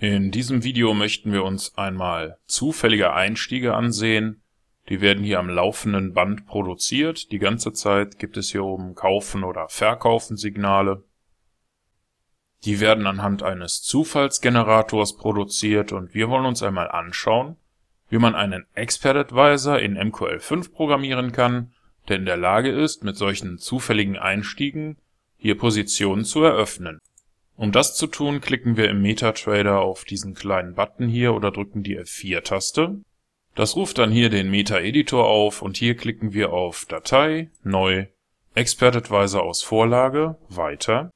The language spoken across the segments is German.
In diesem Video möchten wir uns einmal zufällige Einstiege ansehen. Die werden hier am laufenden Band produziert. Die ganze Zeit gibt es hier oben Kaufen oder Verkaufen Signale. Die werden anhand eines Zufallsgenerators produziert und wir wollen uns einmal anschauen, wie man einen Expert Advisor in MQL5 programmieren kann, der in der Lage ist, mit solchen zufälligen Einstiegen hier Positionen zu eröffnen. Um das zu tun, klicken wir im MetaTrader auf diesen kleinen Button hier oder drücken die F4-Taste. Das ruft dann hier den Meta-Editor auf und hier klicken wir auf Datei, Neu, Expert Advisor aus Vorlage, Weiter.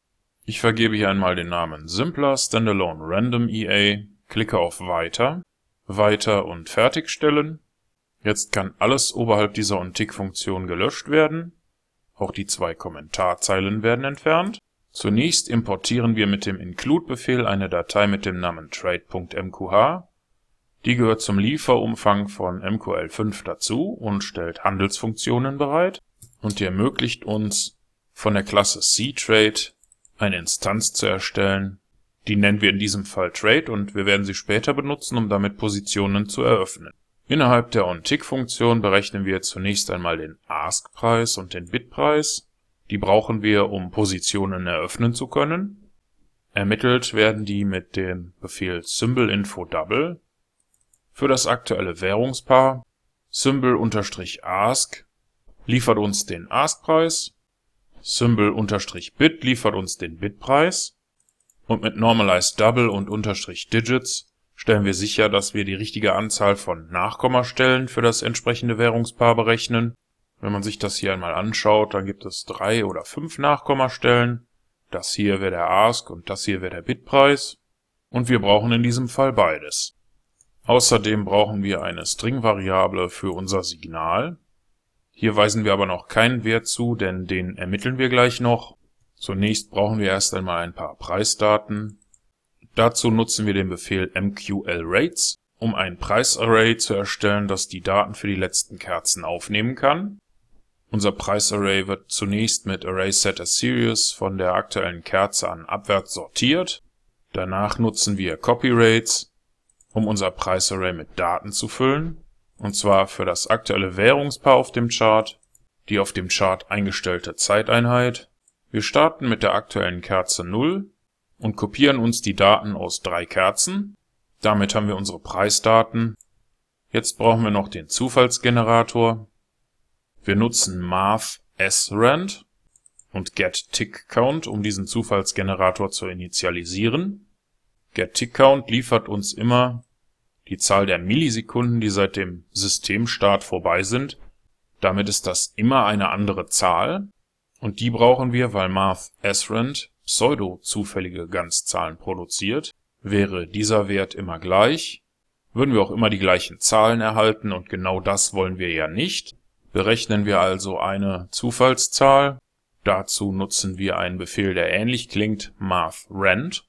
Ich vergebe hier einmal den Namen Simpler Standalone Random EA, klicke auf Weiter, Weiter und Fertigstellen. Jetzt kann alles oberhalb dieser OnTick-Funktion gelöscht werden. Auch die zwei Kommentarzeilen werden entfernt. Zunächst importieren wir mit dem include-Befehl eine Datei mit dem Namen trade.mqh. Die gehört zum Lieferumfang von MQL5 dazu und stellt Handelsfunktionen bereit und die ermöglicht uns, von der Klasse cTrade eine Instanz zu erstellen. Die nennen wir in diesem Fall Trade und wir werden sie später benutzen, um damit Positionen zu eröffnen. Innerhalb der OnTick-Funktion berechnen wir zunächst einmal den Ask-Preis und den Bid-Preis die brauchen wir, um Positionen eröffnen zu können. Ermittelt werden die mit dem Befehl Symbol-Info-Double. Für das aktuelle Währungspaar Symbol-Ask liefert uns den Ask-Preis, Symbol-Bit liefert uns den Bit-Preis und mit Normalized Double und Unterstrich Digits stellen wir sicher, dass wir die richtige Anzahl von Nachkommastellen für das entsprechende Währungspaar berechnen wenn man sich das hier einmal anschaut, dann gibt es drei oder fünf Nachkommastellen. Das hier wäre der Ask und das hier wäre der Bitpreis. Und wir brauchen in diesem Fall beides. Außerdem brauchen wir eine String-Variable für unser Signal. Hier weisen wir aber noch keinen Wert zu, denn den ermitteln wir gleich noch. Zunächst brauchen wir erst einmal ein paar Preisdaten. Dazu nutzen wir den Befehl mqlrates, um ein Preisarray zu erstellen, das die Daten für die letzten Kerzen aufnehmen kann. Unser Preisarray wird zunächst mit ArraySetAsSerious von der aktuellen Kerze an abwärts sortiert. Danach nutzen wir CopyRates, um unser Preisarray mit Daten zu füllen, und zwar für das aktuelle Währungspaar auf dem Chart, die auf dem Chart eingestellte Zeiteinheit. Wir starten mit der aktuellen Kerze 0 und kopieren uns die Daten aus drei Kerzen. Damit haben wir unsere Preisdaten. Jetzt brauchen wir noch den Zufallsgenerator wir nutzen math srand und getTickCount, um diesen Zufallsgenerator zu initialisieren. getTickCount liefert uns immer die Zahl der Millisekunden, die seit dem Systemstart vorbei sind. Damit ist das immer eine andere Zahl und die brauchen wir, weil math srand pseudo-zufällige Ganzzahlen produziert. Wäre dieser Wert immer gleich, würden wir auch immer die gleichen Zahlen erhalten und genau das wollen wir ja nicht. Berechnen wir also eine Zufallszahl. Dazu nutzen wir einen Befehl, der ähnlich klingt, mathRand.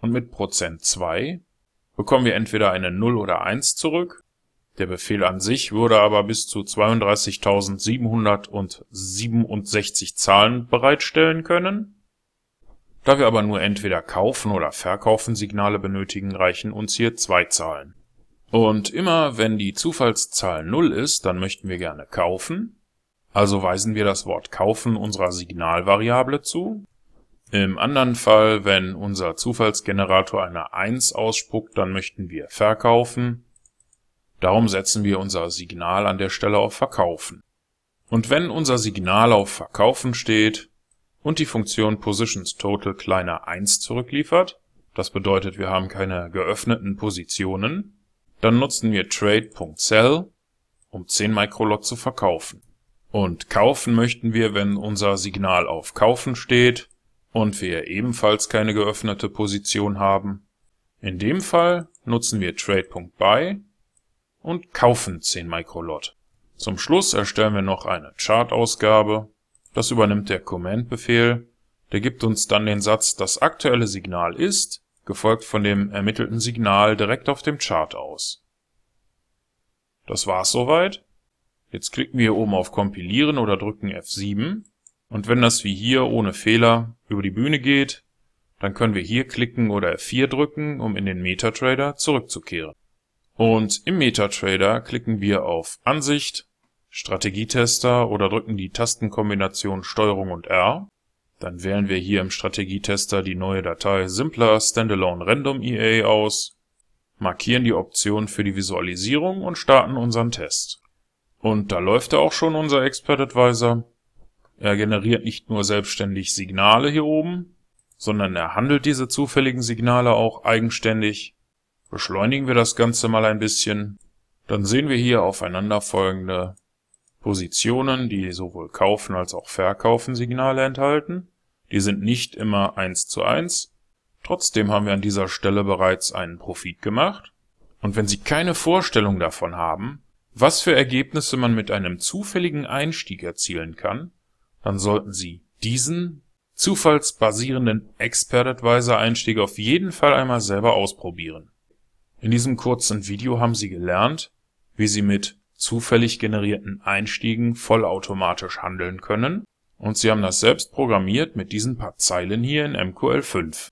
Und mit %2 bekommen wir entweder eine 0 oder 1 zurück. Der Befehl an sich würde aber bis zu 32.767 Zahlen bereitstellen können. Da wir aber nur entweder kaufen oder verkaufen Signale benötigen, reichen uns hier zwei Zahlen. Und immer wenn die Zufallszahl 0 ist, dann möchten wir gerne kaufen. Also weisen wir das Wort kaufen unserer Signalvariable zu. Im anderen Fall, wenn unser Zufallsgenerator eine 1 ausspuckt, dann möchten wir verkaufen. Darum setzen wir unser Signal an der Stelle auf Verkaufen. Und wenn unser Signal auf Verkaufen steht und die Funktion PositionsTotal kleiner 1 zurückliefert, das bedeutet, wir haben keine geöffneten Positionen, dann nutzen wir trade.sell, um 10 Microlot zu verkaufen. Und kaufen möchten wir, wenn unser Signal auf Kaufen steht und wir ebenfalls keine geöffnete Position haben. In dem Fall nutzen wir trade.buy und kaufen 10 Microlot. Zum Schluss erstellen wir noch eine Chart-Ausgabe. Das übernimmt der Command-Befehl. Der gibt uns dann den Satz, das aktuelle Signal ist gefolgt von dem ermittelten Signal direkt auf dem Chart aus. Das war's soweit. Jetzt klicken wir oben auf Kompilieren oder drücken F7 und wenn das wie hier ohne Fehler über die Bühne geht, dann können wir hier klicken oder F4 drücken, um in den MetaTrader zurückzukehren. Und im MetaTrader klicken wir auf Ansicht, Strategietester oder drücken die Tastenkombination STRG und R. Dann wählen wir hier im Strategietester die neue Datei Simpler Standalone Random EA aus, markieren die Option für die Visualisierung und starten unseren Test. Und da läuft er auch schon, unser Expert Advisor. Er generiert nicht nur selbstständig Signale hier oben, sondern er handelt diese zufälligen Signale auch eigenständig. Beschleunigen wir das Ganze mal ein bisschen, dann sehen wir hier aufeinanderfolgende Positionen, die sowohl Kaufen als auch Verkaufen Signale enthalten. Die sind nicht immer eins zu eins. Trotzdem haben wir an dieser Stelle bereits einen Profit gemacht. Und wenn Sie keine Vorstellung davon haben, was für Ergebnisse man mit einem zufälligen Einstieg erzielen kann, dann sollten Sie diesen zufallsbasierenden Expert Advisor Einstieg auf jeden Fall einmal selber ausprobieren. In diesem kurzen Video haben Sie gelernt, wie Sie mit zufällig generierten Einstiegen vollautomatisch handeln können und Sie haben das selbst programmiert mit diesen paar Zeilen hier in MQL5